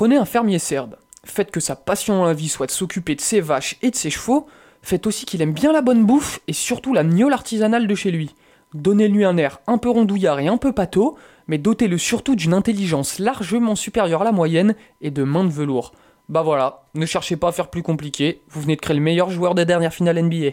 Prenez un fermier serbe. Faites que sa passion dans la vie soit de s'occuper de ses vaches et de ses chevaux. Faites aussi qu'il aime bien la bonne bouffe et surtout la gnôle artisanale de chez lui. Donnez-lui un air un peu rondouillard et un peu pâteau, mais dotez-le surtout d'une intelligence largement supérieure à la moyenne et de mains de velours. Bah voilà, ne cherchez pas à faire plus compliqué, vous venez de créer le meilleur joueur des dernières finales NBA.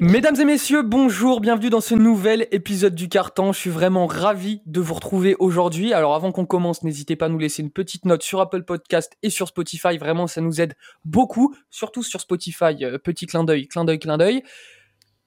Mesdames et messieurs, bonjour, bienvenue dans ce nouvel épisode du Carton. Je suis vraiment ravi de vous retrouver aujourd'hui. Alors avant qu'on commence, n'hésitez pas à nous laisser une petite note sur Apple Podcast et sur Spotify. Vraiment, ça nous aide beaucoup, surtout sur Spotify. Euh, petit clin d'œil, clin d'œil, clin d'œil.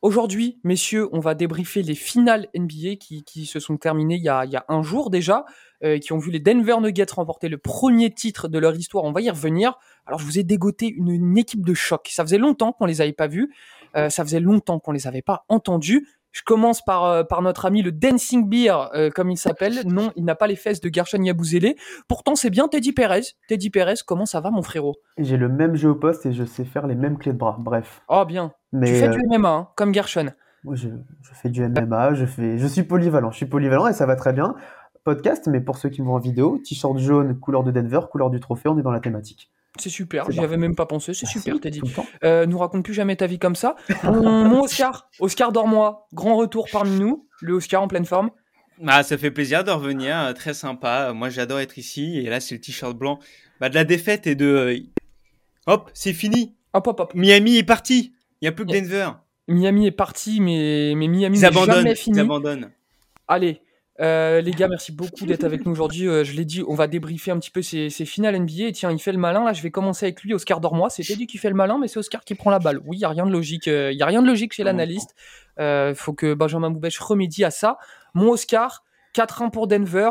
Aujourd'hui, messieurs, on va débriefer les finales NBA qui, se sont terminées il y, a, y a un jour déjà, euh, qui ont vu les Denver Nuggets remporter le premier titre de leur histoire. On va y revenir. Alors, je vous ai dégoté une, une équipe de choc. Ça faisait longtemps qu'on les avait pas vus. Euh, ça faisait longtemps qu'on les avait pas entendus. Je commence par, euh, par notre ami le Dancing Beer, euh, comme il s'appelle. Non, il n'a pas les fesses de Gershon Yabouzélé. Pourtant, c'est bien Teddy Perez. Teddy Perez, comment ça va, mon frérot? J'ai le même jeu au poste et je sais faire les mêmes clés de bras. Bref. Oh, bien. Mais, tu fais du MMA, hein, comme Gershon. moi, je, je fais du MMA, je, fais, je suis polyvalent. Je suis polyvalent et ça va très bien. Podcast, mais pour ceux qui me voient en vidéo, t-shirt jaune, couleur de Denver, couleur du trophée, on est dans la thématique. C'est super, j'y avais même pas pensé, c'est super, Teddy. Euh, nous raconte plus jamais ta vie comme ça. Mon, Oscar, Oscar Dormois, grand retour parmi nous, le Oscar en pleine forme. Ah, ça fait plaisir de revenir, euh, très sympa. Moi, j'adore être ici. Et là, c'est le t-shirt blanc bah, de la défaite et de. euh, Hop, c'est fini. Hop, hop, hop. Miami est parti. Il n'y a plus que. Denver. Miami est parti, mais, mais Miami Ils n'est jamais Ils fini. abandonnent. Allez, euh, les gars, merci beaucoup d'être avec nous aujourd'hui. Euh, je l'ai dit, on va débriefer un petit peu ces, ces finales NBA. Et tiens, il fait le malin. Là, je vais commencer avec lui, Oscar Dormois. C'est Teddy qui fait le malin, mais c'est Oscar qui prend la balle. Oui, il y a rien de logique. euh, y a rien de logique chez l'analyste. Il faut que Benjamin Boubèche remédie à ça. Mon Oscar, 4-1 pour Denver.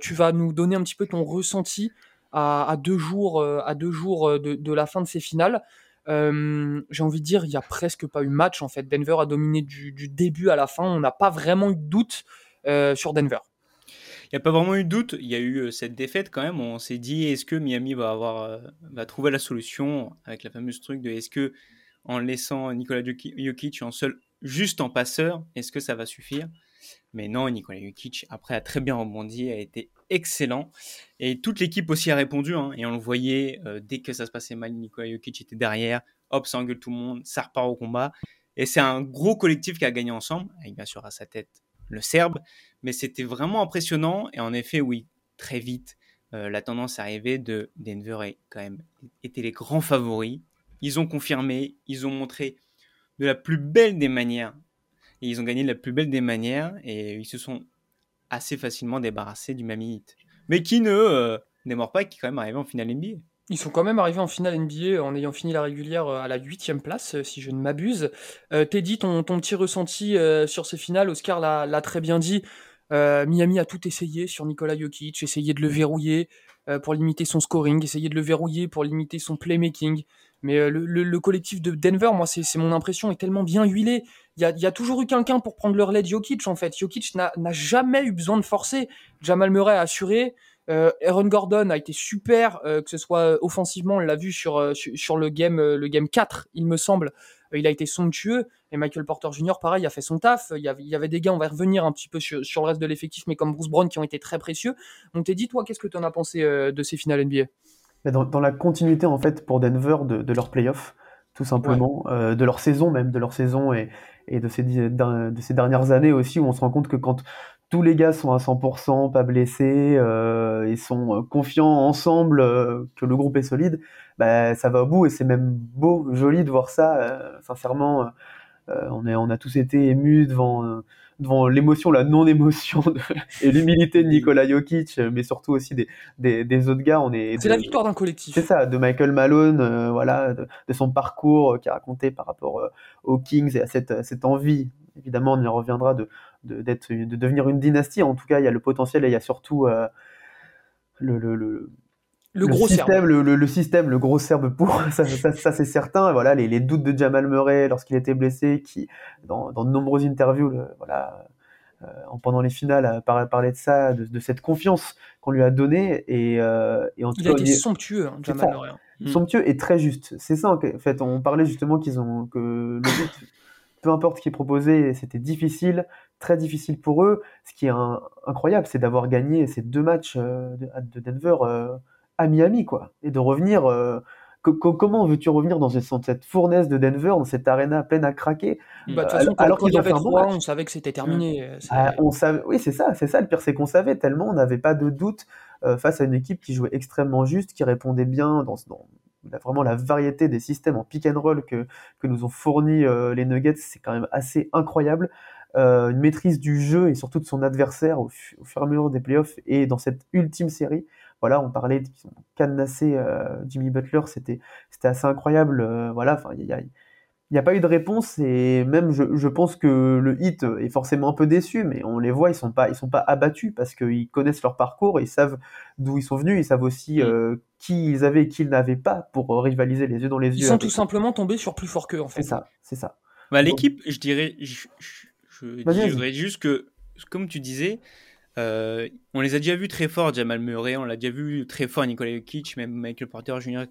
Tu vas nous donner un petit peu ton ressenti à, à deux jours, à deux jours de, de la fin de ces finales. Euh, J'ai envie de dire, il y a presque pas eu match en fait. Denver a dominé du, du début à la fin. On n'a pas vraiment eu de doute sur Denver. Il n'y a pas vraiment eu de doute. Il y a eu euh, cette défaite quand même. On s'est dit, est-ce que Miami va, avoir, euh, va trouver la solution avec la fameuse truc de est-ce que en laissant Nikola Joki- Jokic en seul, juste en passeur, est-ce que ça va suffire? Mais non, Nikola Jokic, après, a très bien rebondi, a été excellent. Et toute l'équipe aussi a répondu. hein, et on le voyait, euh, dès que ça se passait mal, Nikola Jokic était derrière. Hop, ça engueule tout le monde, ça repart au combat. Et c'est un gros collectif qui a gagné ensemble, avec bien sûr à sa tête le Serbe. Mais c'était vraiment impressionnant. Et en effet, oui, très vite, euh, la tendance arrivée de Denver est quand même étaient les grands favoris. Ils ont confirmé, ils ont montré de la plus belle des manières. Et ils ont gagné de la plus belle des manières. Et ils se sont assez facilement débarrassés du Miami Heat. Mais qui ne euh, démord pas, et qui est quand même arrivé en finale NBA. Ils sont quand même arrivés en finale NBA en ayant fini la régulière euh, à la huitième place, euh, si je ne m'abuse. Euh, Teddy, ton, petit ressenti euh, sur ces finales, Oscar l'a très bien dit. Miami a tout essayé sur Nikola Jokic, essayé de le verrouiller pour limiter son scoring, essayé de le verrouiller pour limiter son playmaking. Mais le, le- le collectif de Denver, moi, c'est mon impression, est tellement bien huilé. Il y a, toujours eu quelqu'un pour prendre le relais de Jokic, en fait. Jokic n'a jamais eu besoin de forcer. Jamal Murray a assuré. Euh, Aaron Gordon a été super, euh, que ce soit offensivement, on l'a vu sur, euh, sur, sur le, game, euh, le game 4, il me semble. Euh, il a été somptueux. Et Michael Porter Jr., pareil, a fait son taf. Il y avait, il y avait des gars, on va revenir un petit peu sur, sur le reste de l'effectif, mais comme Bruce Brown qui ont été très précieux. On t'a dit, toi, qu'est-ce que tu en as pensé euh, de ces finales NBA dans, dans la continuité en fait pour Denver de, de leur playoff, tout simplement, euh, de leur saison même, de leur saison et, et de, ces, de ces dernières années aussi où on se rend compte que quand tous les gars sont à 100%, pas blessés, euh, et sont euh, confiants ensemble euh, que le groupe est solide, bah, ça va au bout et c'est même beau, joli de voir ça. euh, sincèrement, on, est, on a tous été émus devant, devant l'émotion, la non-émotion de- et l'humilité de Nikola Jokic, mais surtout aussi des, des, des autres gars. On est C'est de- la victoire d'un collectif. c'est ça, de Michael Malone, voilà, de, de son parcours qui a raconté par rapport aux Kings et à cette, cette envie, évidemment, on y reviendra, de, d'être, de devenir une dynastie. En tout cas, il y a le potentiel et il y a surtout euh, le, le, le, Le gros système, le, le- le système, le gros serbe pour, ça, ça, ça, c'est certain. Et Voilà, les, les doutes de Jamal Murray lorsqu'il était blessé, qui, dans, dans de nombreuses interviews, voilà, euh, en- pendant les finales, parlait de ça, de, de cette confiance qu'on lui a donnée. Et, euh, et en tout Il a été il est- somptueux, hein, Jamal. Murray. Mm. somptueux et très juste. C'est ça en fait. On parlait justement qu'ils ont que le but peu importe ce qui est proposé, c'était difficile, très difficile pour eux. Ce qui est incroyable, c'est d'avoir gagné ces deux matchs de, Denver à Miami, quoi, et de revenir comment veux-tu revenir dans cette fournaise de Denver, dans cette arena pleine à craquer bah, Alors qu'il y avait trois, on savait que c'était terminé. Euh, ah, on savait, oui, c'est ça, c'est ça. Le pire, c'est qu'on savait tellement, on n'avait pas de doute euh, face à une équipe qui jouait extrêmement juste, qui répondait bien dans, vraiment la variété des systèmes en pick and roll que, que nous ont fourni euh, les Nuggets, c'est quand même assez incroyable. une maîtrise du jeu et surtout de son adversaire au, fur et à mesure des playoffs et dans cette ultime série voilà, on parlait qu'ils ont cadenassé euh, Jimmy Butler, c'était c'était assez incroyable. Euh, voilà, enfin, il n'y a, pas eu de réponse et même je, pense que le hit est forcément un peu déçu, mais on les voit, ils sont pas ils sont pas abattus parce qu'ils connaissent leur parcours, ils savent d'où ils sont venus, ils savent aussi mm. euh, qui ils avaient et qui ils n'avaient pas pour rivaliser les yeux dans les yeux. Ils sont tout simplement tombés sur plus fort qu'eux en fait. C'est ça, c'est ça. Bah, l'équipe, je dirais, je, dirais juste que comme tu disais, euh, on les a déjà vus très forts, Jamal Murray, on l'a déjà vu très fort, Nicolas Jokic, même Michael Porter Jr.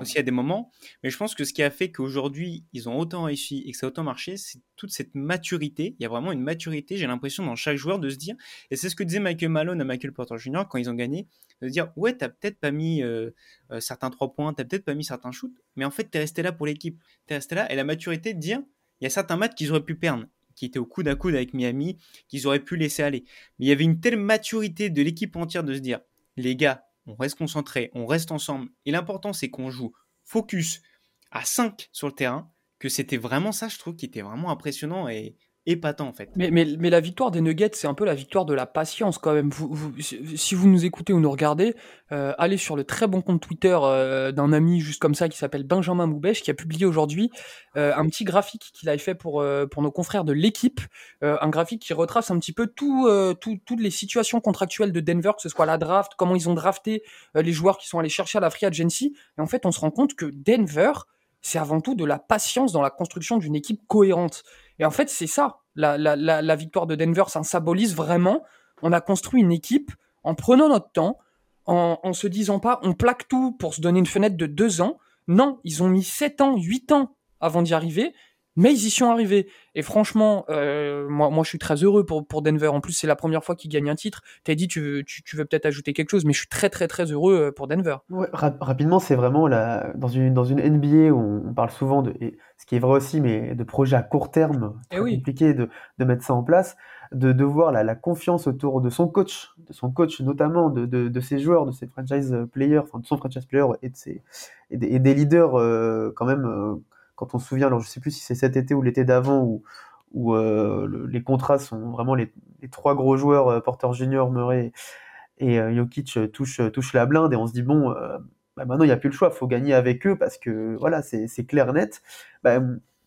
aussi à des moments. Mais je pense que ce qui a fait qu'aujourd'hui, ils ont autant réussi et que ça a autant marché, c'est toute cette maturité. Il y a vraiment une maturité, j'ai l'impression, dans chaque joueur de se dire, et c'est ce que disait Michael Malone à Michael Porter Jr. quand ils ont gagné, de dire, ouais, t'as peut-être pas mis euh, euh, certains trois points, t'as peut-être pas mis certains shoots, mais en fait, t'es resté là pour l'équipe. T'es resté là, et la maturité de dire, il y a certains matchs qu'ils auraient pu perdre qui étaient au coude à coude avec Miami, qu'ils auraient pu laisser aller. Mais il y avait une telle maturité de l'équipe entière de se dire, les gars, on reste concentrés, on reste ensemble. Et l'important, c'est qu'on joue focus à 5 sur le terrain, que c'était vraiment ça, je trouve, qui était vraiment impressionnant et, épatant en fait. Mais, mais, mais la victoire des Nuggets, c'est un peu la victoire de la patience quand même. Vous, si vous nous écoutez ou nous regardez, euh, allez sur le très bon compte Twitter euh, d'un ami juste comme ça qui s'appelle Benjamin Moubèche qui a publié aujourd'hui euh, un petit graphique qu'il avait fait pour, pour nos confrères de l'équipe, un graphique qui retrace un petit peu tout, tout, toutes les situations contractuelles de Denver, que ce soit la draft, comment ils ont drafté les joueurs qui sont allés chercher à la free agency. Et en fait, on se rend compte que Denver, c'est avant tout de la patience dans la construction d'une équipe cohérente. Et en fait, c'est ça, la, victoire de Denver, ça symbolise vraiment, on a construit une équipe en prenant notre temps, en, en se disant pas, on plaque tout pour se donner une fenêtre de deux ans. Non, ils ont mis sept ans, huit ans avant d'y arriver mais ils y sont arrivés. Et franchement, euh, moi, moi, je suis très heureux pour, pour Denver. En plus, c'est la première fois qu'ils gagnent un titre. T'as dit, tu veux, tu, veux peut-être ajouter quelque chose, mais je suis très, très, très heureux euh, pour Denver. rapidement, c'est vraiment la, dans, une, dans une NBA où on parle souvent de, et ce qui est vrai aussi, mais de projets à court terme, eh très compliqué de, de mettre ça en place, de, de voir la, la confiance autour de son coach, de son coach notamment, de, de, ses joueurs, de ses franchise players, enfin de son franchise player et, de ses, et, des, et des leaders euh, quand même quand on se souvient, alors je sais plus si c'est cet été ou l'été d'avant, où, où euh, les contrats sont vraiment les, trois gros joueurs, euh, Porter Junior, Murray et euh, Jokic, touchent, touchent la blinde, et on se dit, bon, bah, maintenant il n'y a plus le choix, il faut gagner avec eux, parce que voilà, c'est clair net. Bah,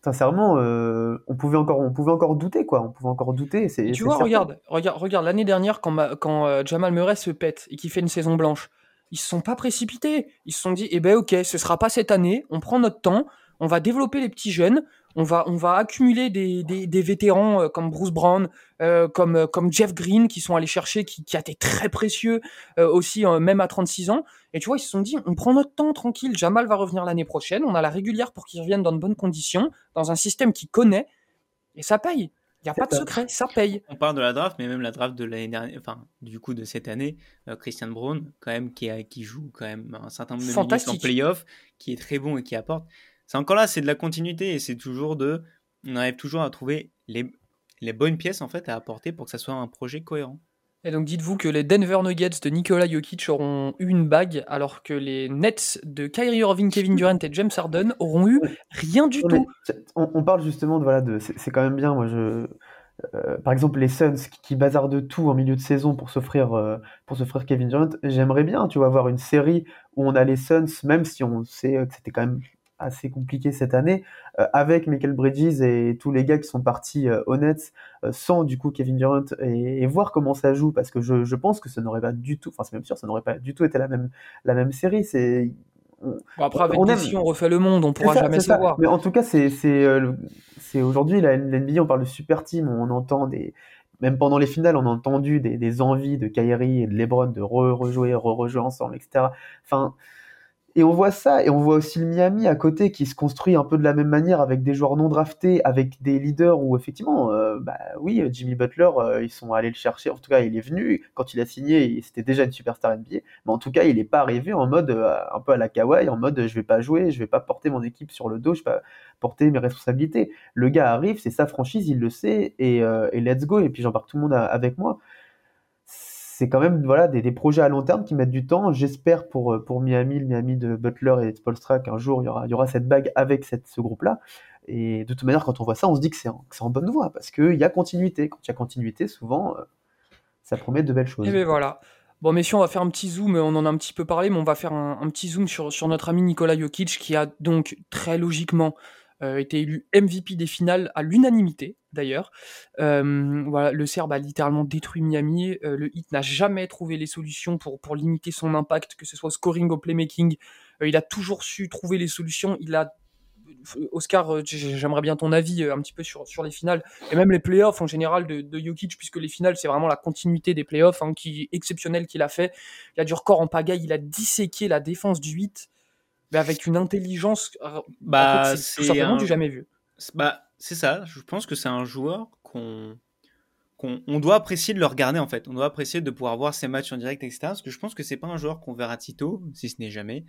sincèrement, on pouvait encore, on pouvait encore douter, quoi. On pouvait encore douter. tu vois, regarde, regarde, regarde, l'année dernière, quand, quand Jamal Murray se pète et qu'il fait une saison blanche, ils se sont pas précipités. Ils se sont dit, eh ben ok, ce sera pas cette année, on prend notre temps, on va développer les petits jeunes, on va, on va accumuler des, des, vétérans euh, comme Bruce Brown, euh, comme, euh, comme Jeff Green, qui sont allés chercher, qui, qui a été très précieux aussi, même à 36 ans. Et tu vois, ils se sont dit, on prend notre temps tranquille, Jamal va revenir l'année prochaine, on a la régulière pour qu'il revienne dans de bonnes conditions, dans un système qu'il connaît, et ça paye. Il n'y a pas de secret, ça paye. On parle de la draft, mais même la draft de l'année dernière, enfin, du coup, de cette année, Christian Brown, quand même, qui, a, qui joue quand même un certain nombre de minutes en playoff, qui est très bon et qui apporte c'est encore là, c'est de la continuité et c'est toujours de. On arrive toujours à trouver les, les bonnes pièces en fait à apporter pour que ça soit un projet cohérent. Et donc dites-vous que les Denver Nuggets de Nikola Jokic auront eu une bague, alors que les Nets de Kyrie Irving, Kevin Durant et James Harden auront eu rien du tout. On, parle justement de voilà, de, c'est quand même bien. Moi, je, euh, par exemple, les Suns qui, qui, bazardent tout en milieu de saison pour s'offrir euh, pour s'offrir Kevin Durant. J'aimerais bien, tu vois, avoir une série où on a les Suns, même si on sait que c'était quand même assez compliqué cette année, euh, avec Michael Bridges et tous les gars qui sont partis euh, honnêtes, euh, sans du coup Kevin Durant, et, voir comment ça joue, parce que je, je pense que ça n'aurait pas du tout, enfin c'est même sûr, ça n'aurait pas du tout été la même, la même série. C'est après, avec on si on refait le monde, on pourra jamais savoir. Mais en tout cas, c'est c'est aujourd'hui la NBA, on parle de super team, on entend des même pendant les finales, on a entendu des, des envies de Kyrie et de LeBron de re-rejouer, re-rejouer ensemble, etc. Enfin, et on voit ça, et on voit aussi le Miami à côté qui se construit un peu de la même manière avec des joueurs non draftés, avec des leaders où effectivement, euh, bah oui, Jimmy Butler, euh, ils sont allés le chercher. En tout cas, il est venu quand il a signé, c'était déjà une superstar NBA, mais en tout cas, il n'est pas arrivé en mode euh, un peu à la Kawhi, en mode je vais pas jouer, je vais pas porter mon équipe sur le dos, je vais pas porter mes responsabilités. Le gars arrive, c'est sa franchise, il le sait, et, et let's go. Et puis j'embarque tout le monde avec moi c'est quand même voilà, des, projets à long terme qui mettent du temps. J'espère pour, pour Miami, le Miami de Butler et de Spolstra, qu'un jour il y aura, y aura cette bague avec cette, ce groupe-là. Et de toute manière, quand on voit ça, on se dit que c'est en, en, bonne voie parce qu'il y a continuité. Quand il y a continuité, souvent, euh, ça promet de belles choses. Et bien voilà. Bon, messieurs, on va faire un petit zoom. On en a un petit peu parlé, mais on va faire un, petit zoom sur, sur notre ami Nikola Jokic qui a donc très logiquement euh, été élu MVP des finales à l'unanimité d'ailleurs. Euh, voilà, le Serbe a littéralement détruit Miami. Euh, le Heat n'a jamais trouvé les solutions pour, pour limiter son impact, que ce soit scoring ou playmaking. il a toujours su trouver les solutions. Il a Oscar, j'aimerais bien ton avis un petit peu sur, sur les finales et même les playoffs en général de, de Jokic, puisque les finales, c'est vraiment la continuité des playoffs hein, qui, exceptionnelle qu'il a fait. Il a du record en pagaille, il a disséqué la défense du 8 avec une intelligence euh, bah, c'est simplement du jamais vu. Bah, c'est ça, je pense que c'est un joueur qu'on qu'on doit apprécier de le regarder en fait. On doit apprécier de pouvoir voir ses matchs en direct, etc. Parce que je pense que c'est pas un joueur qu'on verra tito, si ce n'est jamais.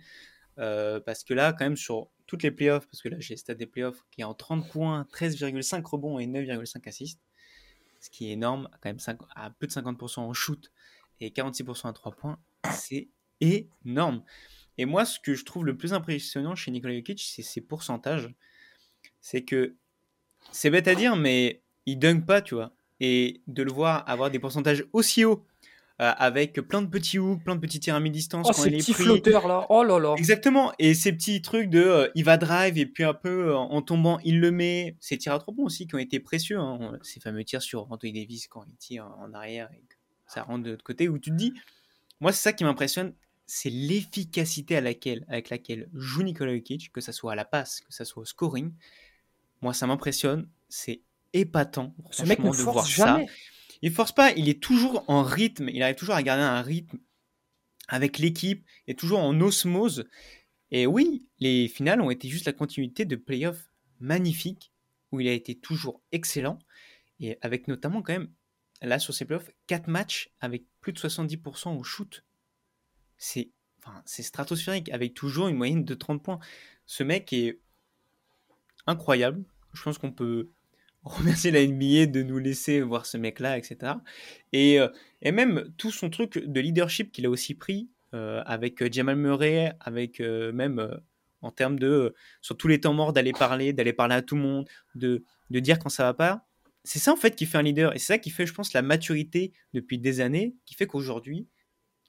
Euh, parce que là, quand même, sur toutes les playoffs, parce que là, j'ai le stade des playoffs qui est en 30 points, 13,5 rebonds et 9,5 assists, ce qui est énorme, quand même 5, à plus de 50% en shoot et 46% à 3 points, c'est énorme. Et moi, ce que je trouve le plus impressionnant chez Nikola Jokic, c'est ses pourcentages. C'est que c'est bête à dire, mais il dunk pas, tu vois. Et de le voir avoir des pourcentages aussi hauts, euh, avec plein de petits hooks, plein de petits tirs à mi-distance. Oh, ces petits flotteurs là, oh là là. Exactement, et ces petits trucs de euh, il va drive et puis un peu euh, en tombant il le met. Ces tirs à trois points aussi qui ont été précieux, hein. ces fameux tirs sur Anthony Davis quand il tire en arrière et que ça rentre de l'autre côté où tu te dis, moi c'est ça qui m'impressionne, c'est l'efficacité à laquelle, avec laquelle joue Nikola Jokic, que ça soit à la passe, que ça soit au scoring. Moi, ça m'impressionne. C'est épatant. Ce mec ne force jamais. Ça. Il force pas. Il est toujours en rythme. Il arrive toujours à garder un rythme avec l'équipe et toujours en osmose. Et oui, les finales ont été juste la continuité de playoffs magnifiques où il a été toujours excellent et avec notamment quand même là sur ces playoffs 4 matchs avec plus de 70% au shoot c'est stratosphérique, avec toujours une moyenne de 30 points. Ce mec est incroyable. Je pense qu'on peut remercier la NBA de nous laisser voir ce mec-là, etc. Et, euh, et, même tout son truc de leadership qu'il a aussi pris euh, avec euh, Jamal Murray, avec même en termes de, sur tous les temps morts, d'aller parler, d'aller parler à tout le monde, de, dire quand ça va pas. C'est ça en fait qui fait un leader. Et c'est ça qui fait, je pense, la maturité depuis des années, qui fait qu'aujourd'hui,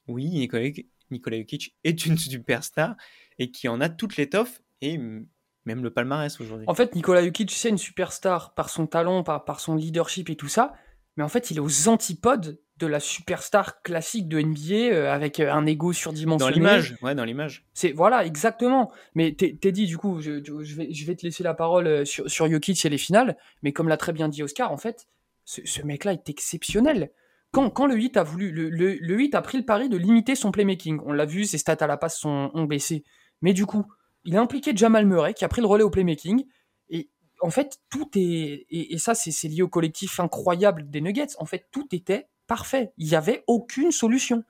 oui, Nicolas, Nikola Jokic est une superstar et qui en a toute l'étoffe et même le palmarès aujourd'hui. En fait, Nikola Jokic, c'est une superstar par son talent, par, par son leadership et tout ça, mais en fait, il est aux antipodes de la superstar classique de NBA euh, avec euh, un ego surdimensionné. Dans l'image, ouais, dans l'image. C'est voilà, exactement. Mais t'es dit du coup, je, vais, je vais te laisser la parole euh, sur, sur Jokic et les finales, mais comme l'a très bien dit Oscar, en fait, ce, ce mec-là est exceptionnel quand, le 8 a voulu, le, le, 8 a pris le pari de limiter son playmaking. On l'a vu, ses stats à la passe ont baissé. Mais du coup, il a impliqué Jamal Murray qui a pris le relais au playmaking. Et en fait, tout est. Et, ça, c'est lié au collectif incroyable des Nuggets. En fait, tout était parfait. Il n'y avait aucune solution.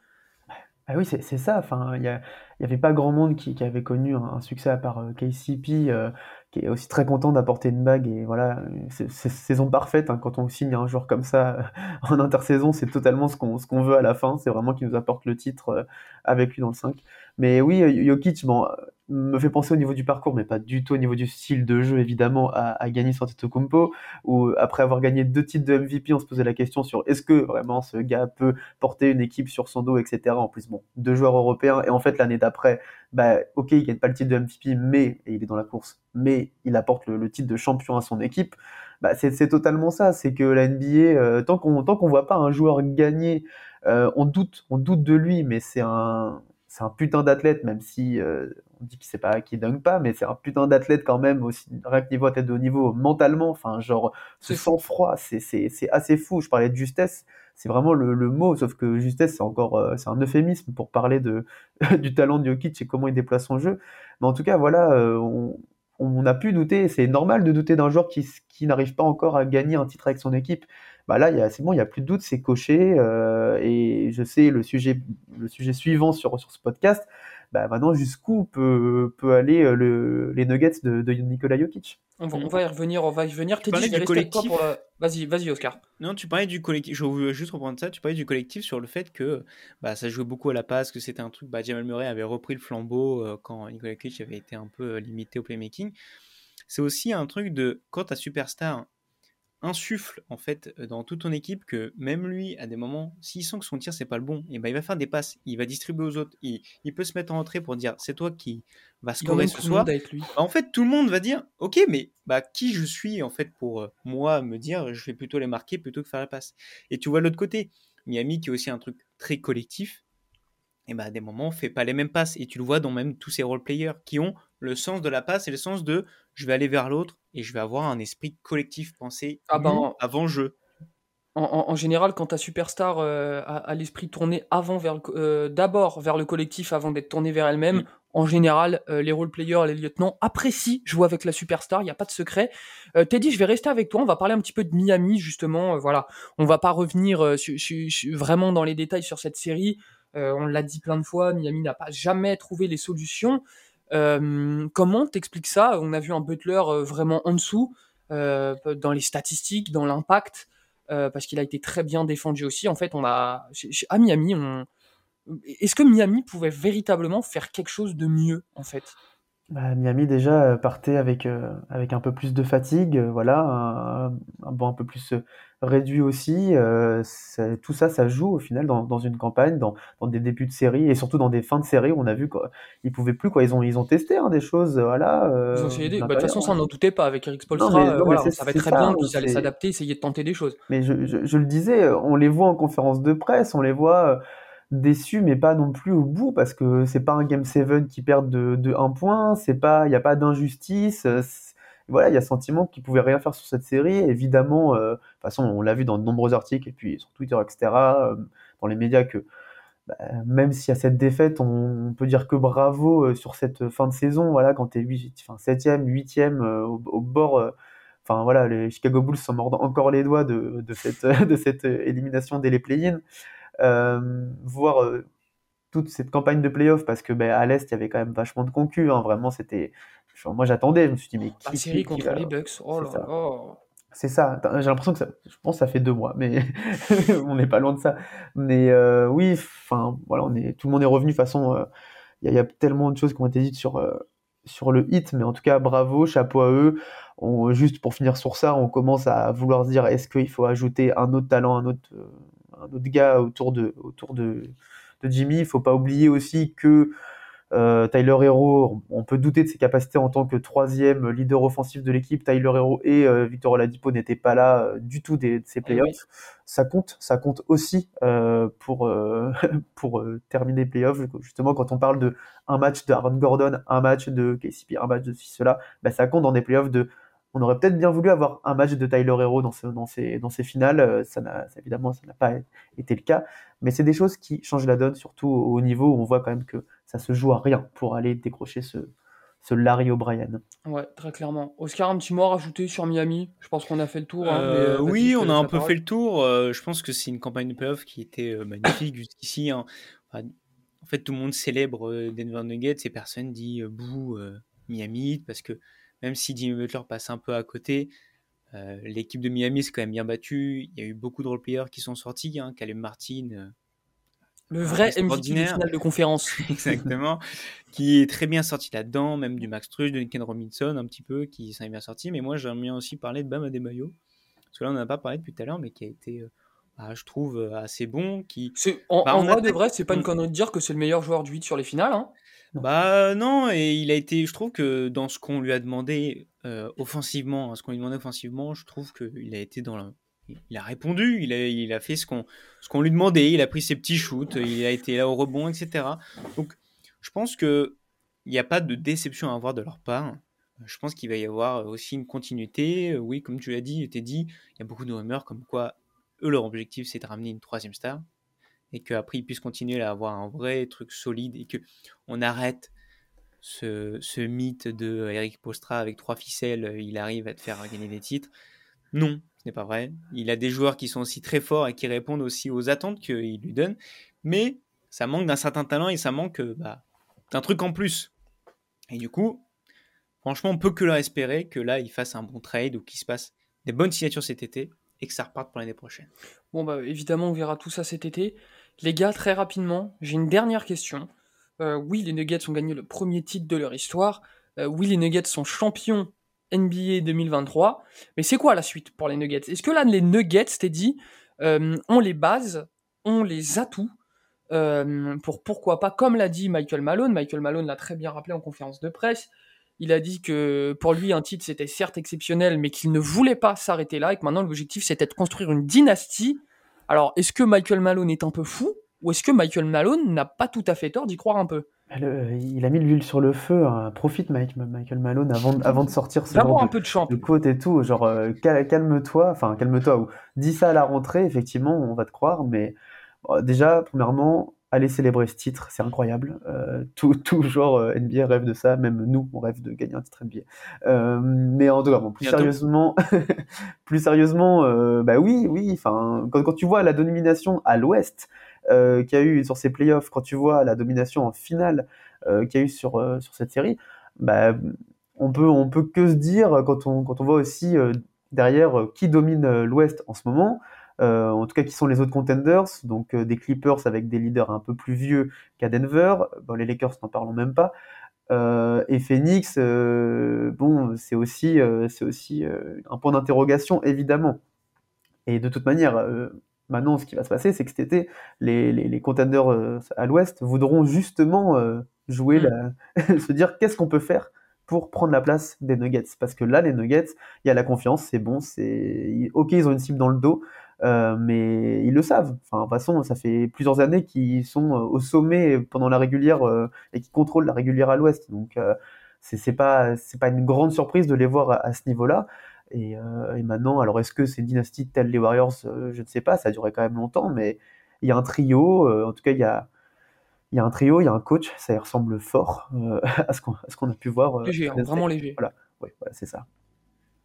Ah oui, c'est ça. Enfin, il n'y avait pas grand monde qui, avait connu un, succès à part euh, KCP. Euh, qui est aussi très content d'apporter une bague. Et voilà, c'est saison parfaite. Hein, quand on signe un joueur comme ça en intersaison, c'est totalement ce qu'on qu'on veut à la fin. C'est vraiment qu'il nous apporte le titre euh, avec lui dans le 5. Mais oui, Jokic, bon, me fait penser au niveau du parcours, mais pas du tout au niveau du style de jeu, évidemment, à, à gagner sur Compo, où après avoir gagné deux titres de MVP, on se posait la question sur est-ce que vraiment ce gars peut porter une équipe sur son dos, etc. En plus, bon, deux joueurs européens, et en fait, l'année d'après, bah, ok, il gagne pas le titre de MVP, mais, et il est dans la course, mais il apporte le, titre de champion à son équipe. Bah, c'est totalement ça, c'est que la NBA, euh, tant qu'on tant qu'on voit pas un joueur gagner, euh, on doute, on doute de lui, mais c'est un, c'est un putain d'athlète, même si euh, on dit qu'il sait pas, qu'il dunk pas, mais c'est un putain d'athlète quand même, aussi, rien que niveau à tête de haut niveau, mentalement, enfin, genre, ce sang-froid, c'est assez fou. Je parlais de justesse, c'est vraiment le, le, mot, sauf que justesse, c'est encore, euh, c'est un euphémisme pour parler de, du talent de Jokic et comment il déploie son jeu. Mais en tout cas, voilà, euh, on, on a pu douter, c'est normal de douter d'un joueur qui, qui n'arrive pas encore à gagner un titre avec son équipe. Bah là, c'est bon, il n'y a plus de doute, c'est coché. Euh, et je sais le sujet, le sujet suivant sur, sur ce podcast, bah maintenant jusqu'où peut, peut aller euh, le, les Nuggets de, de Nikola Jokic? On va, on va, y revenir, on va y revenir. Tu parlais du collectif. Vas-y, vas-y, Oscar. Non, tu parlais du collectif. Je voulais juste reprendre ça. Tu parlais du collectif sur le fait que bah, ça jouait beaucoup à la passe, que c'était un truc. Bah, Jamal Murray avait repris le flambeau euh, quand Nikola Jokic avait été un peu limité au playmaking. C'est aussi un truc de quand ta superstar insuffle en fait euh, dans toute ton équipe que même lui à des moments s'il sent que son tir c'est pas le bon et ben il va faire des passes il va distribuer aux autres il, il peut se mettre en entrée pour dire c'est toi qui va scorer ce soir. avec lui. Bah, en fait tout le monde va dire ok mais bah qui je suis en fait pour euh, moi me dire je vais plutôt les marquer plutôt que faire la passe. Et tu vois l'autre côté Miami qui est aussi un truc très collectif et bah à des moments on fait pas les mêmes passes. Et tu le vois dans même tous ces role players qui ont le sens de la passe et le sens de je vais aller vers l'autre et je vais avoir un esprit collectif pensé ah ben, avant jeu. En, général, quand ta superstar euh, a, l'esprit tourné avant vers euh, d'abord vers le collectif avant d'être tourné vers elle-même, en général, euh, les role players, les lieutenants apprécient jouer avec la superstar. Il n'y a pas de secret. Teddy, je vais rester avec toi. On va parler un petit peu de Miami justement. voilà, on va pas revenir vraiment dans les détails sur cette série. on l'a dit plein de fois. Miami n'a pas jamais trouvé les solutions. Comment t'expliques ça? On a vu un Butler vraiment en dessous dans les statistiques, dans l'impact, parce qu'il a été très bien défendu aussi. En fait, on a à Miami, on... est-ce que Miami pouvait véritablement faire quelque chose de mieux en fait? Bah, Miami déjà partait avec, avec un peu plus de fatigue, voilà, un, un, bon, un peu plus réduit aussi. Euh, tout ça, ça joue au final dans, dans une campagne, dans, dans, des débuts de série et surtout dans des fins de série où on a vu qu'ils pouvaient plus quoi. Ils ont ils ont testé hein, des choses, voilà. Euh, ils ont essayé. Bah, de toute façon, ça n'en doutait pas avec Eric Spolstra. Euh, voilà, on savait très bien qu'ils allaient s'adapter, essayer de tenter des choses. Mais je, je, je, le disais, on les voit en conférence de presse, on les voit déçus mais pas non plus au bout parce que c'est pas un game 7 qui perd de, de un point, c'est pas il y a pas d'injustice voilà, il y a sentiment qu'ils pouvaient rien faire sur cette série. Évidemment, euh, de toute façon, on l'a vu dans de nombreux articles et puis sur Twitter, etc., euh, dans les médias, que bah, même s'il y a cette défaite, on, peut dire que bravo euh, sur cette fin de saison. Voilà, quand tu es 7e, 8e au, bord. Enfin voilà, les Chicago Bulls s'en mordent encore les doigts de, de cette, de cette élimination dès les play-in. Voir toute cette campagne de playoff parce que ben, à l'Est, il y avait quand même vachement de concus. Hein, vraiment, c'était moi, j'attendais, je me suis dit, mais. La série contre les Bucks, oh là là. C'est ça. J'ai l'impression que ça. Je pense que ça fait deux mois, mais on n'est pas loin de ça. Mais euh, oui, enfin, voilà, on est... tout le monde est revenu. De toute façon, euh, il y, a tellement de choses qui ont été dites sur, euh, sur le hit, mais en tout cas, bravo, chapeau à eux. On, juste pour finir sur ça, on commence à vouloir se dire est-ce qu'il faut ajouter un autre talent, un autre, un autre gars autour de, autour de, de Jimmy. Il faut pas oublier aussi que euh, Tyler Hero, on peut douter de ses capacités en tant que troisième leader offensif de l'équipe. Tyler Hero et euh, Victor Oladipo n'étaient pas là euh, du tout de ces eh playoffs. Ça compte, ça compte aussi pour pour terminer les playoffs. Justement, quand on parle de un match de Aaron Gordon, un match de KCP, un match de ceci cela, bah, ça compte dans des playoffs de on aurait peut-être bien voulu avoir un match de Tyler Hero dans, dans, ces, dans ces finales. Ça n'a, évidemment, ça n'a pas été le cas. Mais c'est des choses qui changent la donne, surtout au niveau où on voit quand même que ça se joue à rien pour aller décrocher ce, ce Larry O'Brien. Ouais, très clairement. Oscar, un petit mot à rajouter sur Miami? Je pense qu'on a fait le tour. Hein, euh, oui, on a un peu fait le tour. Euh, je pense que c'est une campagne de playoff qui était euh, magnifique jusqu'ici. Hein. en fait, tout le monde célèbre Denver Nuggets et personne dit bouh Miami parce que même si Jimmy Butler passe un peu à côté, l'équipe de Miami s'est quand même bien battue. Il y a eu beaucoup de role-players qui sont sortis. Hein. Caleb Martin le vrai MVP de conférence. Exactement. qui est très bien sorti là-dedans, même du Max Truss, de Ken Robinson un petit peu, qui s'en est bien sorti. Mais moi, j'aimerais bien aussi parler de Bam Adebayo. Parce que là, on n'en a pas parlé depuis tout à l'heure, mais qui a été, euh, bah, je trouve, euh, assez bon. Qui... En, bah, vrai, de vrai, c'est pas une connerie de dire que c'est le meilleur joueur du 8 sur les finales. Hein. Bah non, et il a été, je trouve que dans ce qu'on lui a demandé euh, offensivement, ce qu'on lui demandait offensivement, je trouve qu'il a été dans la, il a répondu, il a, il a fait ce qu'on qu'on lui demandait, il a pris ses petits shoots, il a été là au rebond, etc. Donc, je pense que il n'y a pas de déception à avoir de leur part. Je pense qu'il va y avoir aussi une continuité. Oui, comme tu l'as dit, dit, il y a beaucoup de rumeurs comme quoi eux, leur objectif, c'est de ramener une troisième star et qu'après, ils puissent continuer à avoir un vrai truc solide et que on arrête ce, ce mythe de Eric Postra avec trois ficelles, il arrive à te faire gagner des titres. Non, ce n'est pas vrai. Il a des joueurs qui sont aussi très forts et qui répondent aussi aux attentes qu'il lui donne, mais ça manque d'un certain talent et ça manque bah, d'un truc en plus. Et du coup, franchement, on peut que leur espérer que là, ils fassent un bon trade ou qu'il se passe des bonnes signatures cet été et que ça reparte pour l'année prochaine. Bon, bah évidemment, on verra tout ça cet été. Les gars, très rapidement, j'ai une dernière question. Euh, oui, les Nuggets ont gagné le premier titre de leur histoire. Euh, oui, les Nuggets sont champions NBA 2023. Mais c'est quoi la suite pour les Nuggets? Est-ce que là, les Nuggets, t'es dit, euh, ont les bases, ont les atouts pour pourquoi pas, comme l'a dit Michael Malone, Michael Malone l'a très bien rappelé en conférence de presse, il a dit que pour lui, un titre, c'était certes exceptionnel, mais qu'il ne voulait pas s'arrêter là et que maintenant, l'objectif, c'était de construire une dynastie. Alors, est-ce que Michael Malone est un peu fou ou est-ce que Michael Malone n'a pas tout à fait tort d'y croire un peu? Il a mis l'huile sur le feu. Hein. Profite, Mike, Michael Malone, avant, avant de sortir ce genre un peu de, champ. de quote et tout. Genre, euh, calme-toi, enfin, calme-toi, ou dis ça à la rentrée, effectivement, on va te croire. Mais déjà, premièrement, aller célébrer ce titre, c'est incroyable. Euh, tout, tout genre euh, NBA rêve de ça, même nous, on rêve de gagner un titre NBA. Euh, mais en tout cas, plus sérieusement, plus sérieusement, bah oui, oui. Enfin, quand, quand, tu vois la domination à l'Ouest qu'il y a eu sur ces playoffs, quand tu vois la domination en finale qu'il y a eu sur sur cette série, bah on peut on peut que se dire quand on quand on voit aussi derrière qui domine l'Ouest en ce moment. Euh, en tout cas qui sont les autres contenders, donc euh, des Clippers avec des leaders un peu plus vieux qu'à Denver, bon, les Lakers n'en parlons même pas, euh, et Phoenix, bon, c'est aussi, c'est aussi un point d'interrogation évidemment. Et de toute manière, maintenant, ce qui va se passer, c'est que cet été, les, les, les contenders à l'Ouest voudront justement jouer, mm. la... se dire qu'est-ce qu'on peut faire pour prendre la place des Nuggets. Parce que là, les Nuggets, il y a la confiance, c'est bon, c'est ok, ils ont une cible dans le dos, euh, mais ils le savent. Enfin, de toute façon, ça fait plusieurs années qu'ils sont euh, au sommet pendant la régulière euh, et qui contrôlent la régulière à l'Ouest. Donc, c'est pas c'est pas une grande surprise de les voir à, ce niveau-là. Et, et, maintenant, alors est-ce que c'est une dynastie telle les Warriors Je ne sais pas. Ça a duré quand même longtemps, mais il y a un trio. en tout cas, il y a il y a un trio, il y a un coach. Ça y ressemble fort à ce qu'on a pu voir. Léger, hein, vraiment léger. Voilà, ouais, voilà c'est ça.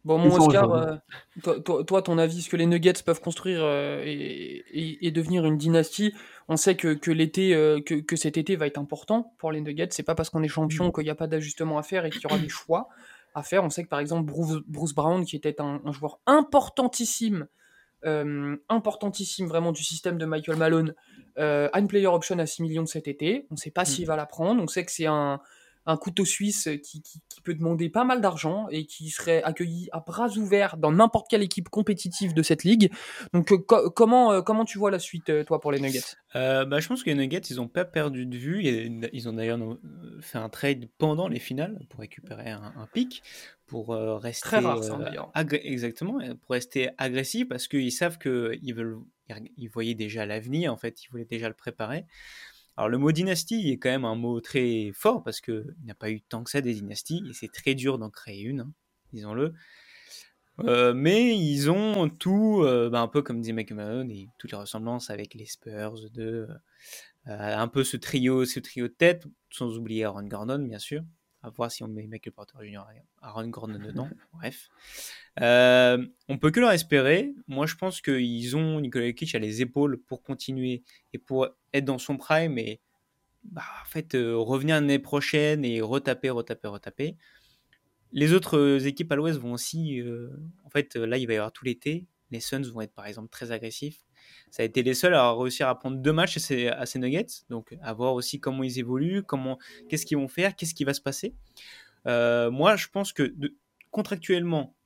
Bon, mon Oscar, euh, toi, ton avis, est-ce que les Nuggets peuvent construire euh, et, devenir une dynastie On sait que, que l'été, euh, que, cet été va être important pour les Nuggets. C'est pas parce qu'on est champion qu'il n'y a pas d'ajustement à faire et qu'il y aura des choix à faire. On sait que par exemple Bruce, Brown, qui était un, joueur importantissime, importantissime vraiment du système de Michael Malone, a une player option à 6 millions cet été. On ne sait pas s'il mm. va la prendre. On sait que c'est un un couteau suisse qui, peut demander pas mal d'argent et qui serait accueilli à bras ouverts dans n'importe quelle équipe compétitive de cette ligue. Donc euh, comment, euh, comment tu vois la suite, euh, toi, pour les Nuggets? Bah, Je pense que les Nuggets, ils n'ont pas perdu de vue. Ils ont d'ailleurs fait un trade pendant les finales pour récupérer un, pic pour rester Très rare, ça, exactement pour rester agressif parce qu'ils savent qu'ils veulent ils voyaient déjà l'avenir en fait ils voulaient déjà le préparer alors le mot dynastie est quand même un mot très fort parce qu'il n'y a pas eu tant que ça des dynasties et c'est très dur d'en créer une, hein, disons-le. Euh, mais ils ont tout, euh, bah, un peu comme disait McMahon, et toutes les ressemblances avec les Spurs, de, euh, un peu ce trio, ce trio de tête, sans oublier Aaron Gordon bien sûr à voir si on met Michael Porter Jr. Aaron Gordon dedans. Bref. Euh, on peut que leur espérer. Moi, je pense qu'ils ont Nicolas Jokic à les épaules pour continuer et pour être dans son prime et bah, en fait, euh, revenir l'année prochaine et retaper, retaper, retaper. Les autres équipes à l'ouest vont aussi. Euh, en fait, là, il va y avoir tout l'été. Les Suns vont être par exemple très agressifs ça a été les seuls à réussir à prendre deux matchs à ces, Nuggets. Donc, à voir aussi comment ils évoluent, comment, qu'est-ce qu'ils vont faire, qu'est-ce qui va se passer. Euh, moi, je pense que contractuellement,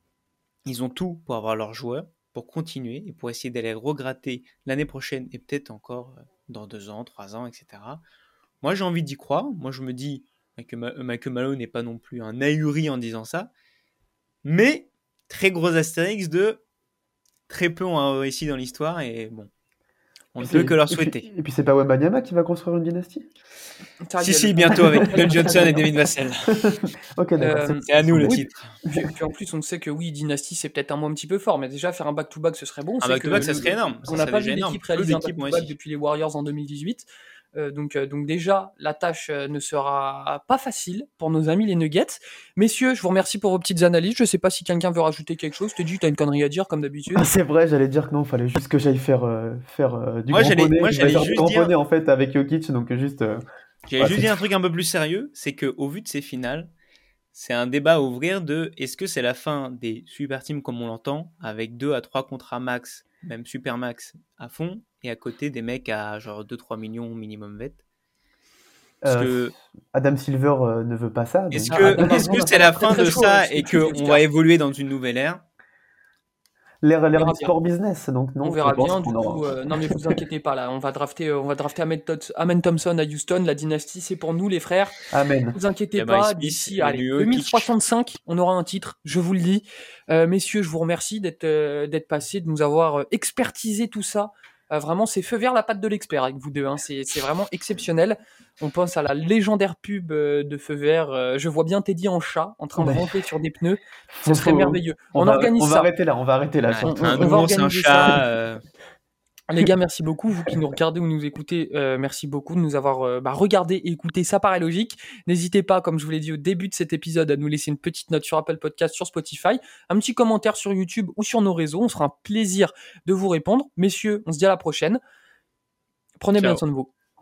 ils ont tout pour avoir leurs joueurs, pour continuer et pour essayer d'aller regratter l'année prochaine et peut-être encore euh, dans deux ans, trois ans, etc. Moi, j'ai envie d'y croire. Moi, je me dis que Michael Malone n'est pas non plus un ahuri en disant ça. Mais, très gros astérix de très peu ont réussi dans l'histoire et bon, On ne peut que leur puis- souhaiter. Et puis, c'est pas Wembanyama qui va construire une dynastie? Si, si, bientôt avec Phil Johnson et David Vassell. Ok, d'accord. Euh, c'est- à nous le Oui. titre. Puis, puis en plus, on sait que oui, Dynasty, c'est peut-être un mot un petit peu fort, mais déjà faire un back-to-back, ce serait bon. On Un back-to-back, que ça serait énorme. On n'a pas vu Peu réaliser un back-to-back depuis les Warriors en 2018. Euh, donc, euh, donc déjà, la tâche euh, ne sera pas facile pour nos amis les Nuggets. Messieurs, je vous remercie pour vos petites analyses. Je sais pas si quelqu'un veut rajouter quelque chose. Je te dis, tu as une connerie à dire comme d'habitude. Ah, c'est vrai, j'allais dire que non, fallait juste que j'aille faire, euh, faire euh, du Moi, grand j'allais- poney. moi, j'allais faire du juste grand dire- en fait avec Jokic, donc juste. euh, Ouais, juste dit un truc un peu plus sérieux, c'est que au vu de ces finales, c'est un débat à ouvrir de est-ce que c'est la fin des super teams comme on l'entend, avec 2 à 3 contrats max, même super max à fond, et à côté des mecs à genre 2-3 millions minimum vet. Euh, que Adam Silver euh, ne veut pas ça. donc- est-ce Ah, que que c'est la fin de ça et qu'on va évoluer dans une nouvelle ère? L'ère du sport business, donc non. on verra bien. Du aura- coup, euh, non mais vous inquiétez pas là, on va drafter, euh, on va drafter Tot- Ahmed Thompson à Houston. La dynastie, c'est pour nous les frères. Amen. vous inquiétez Jabari pas, Smith, d'ici Manu allez, Jokic. 2065, on aura un titre, je vous le dis. Euh, messieurs, je vous remercie d'être euh, d'être passés, de nous avoir euh, expertisé tout ça. Euh, vraiment, c'est feu vert la patte de l'expert avec vous deux. hein. C'est vraiment exceptionnel. On pense à la légendaire pub euh, de feu vert. Euh, je vois bien Teddy en chat en train de Ouais. ramper sur des pneus. Ce serait faut- merveilleux. On, On, va, organise on va ça. arrêter là, on va arrêter là. On-. Un on va ours, un organiser chat. ça. Les gars, merci beaucoup. Vous qui nous regardez ou nous écoutez, euh, merci beaucoup de nous avoir euh, bah, regardé et écouté. Ça paraît logique. N'hésitez pas, comme je vous l'ai dit au début de cet épisode, à nous laisser une petite note sur Apple Podcast, sur Spotify, un petit commentaire sur YouTube ou sur nos réseaux. On sera un plaisir de vous répondre. Messieurs, on se dit à la prochaine. Prenez bien soin de vous.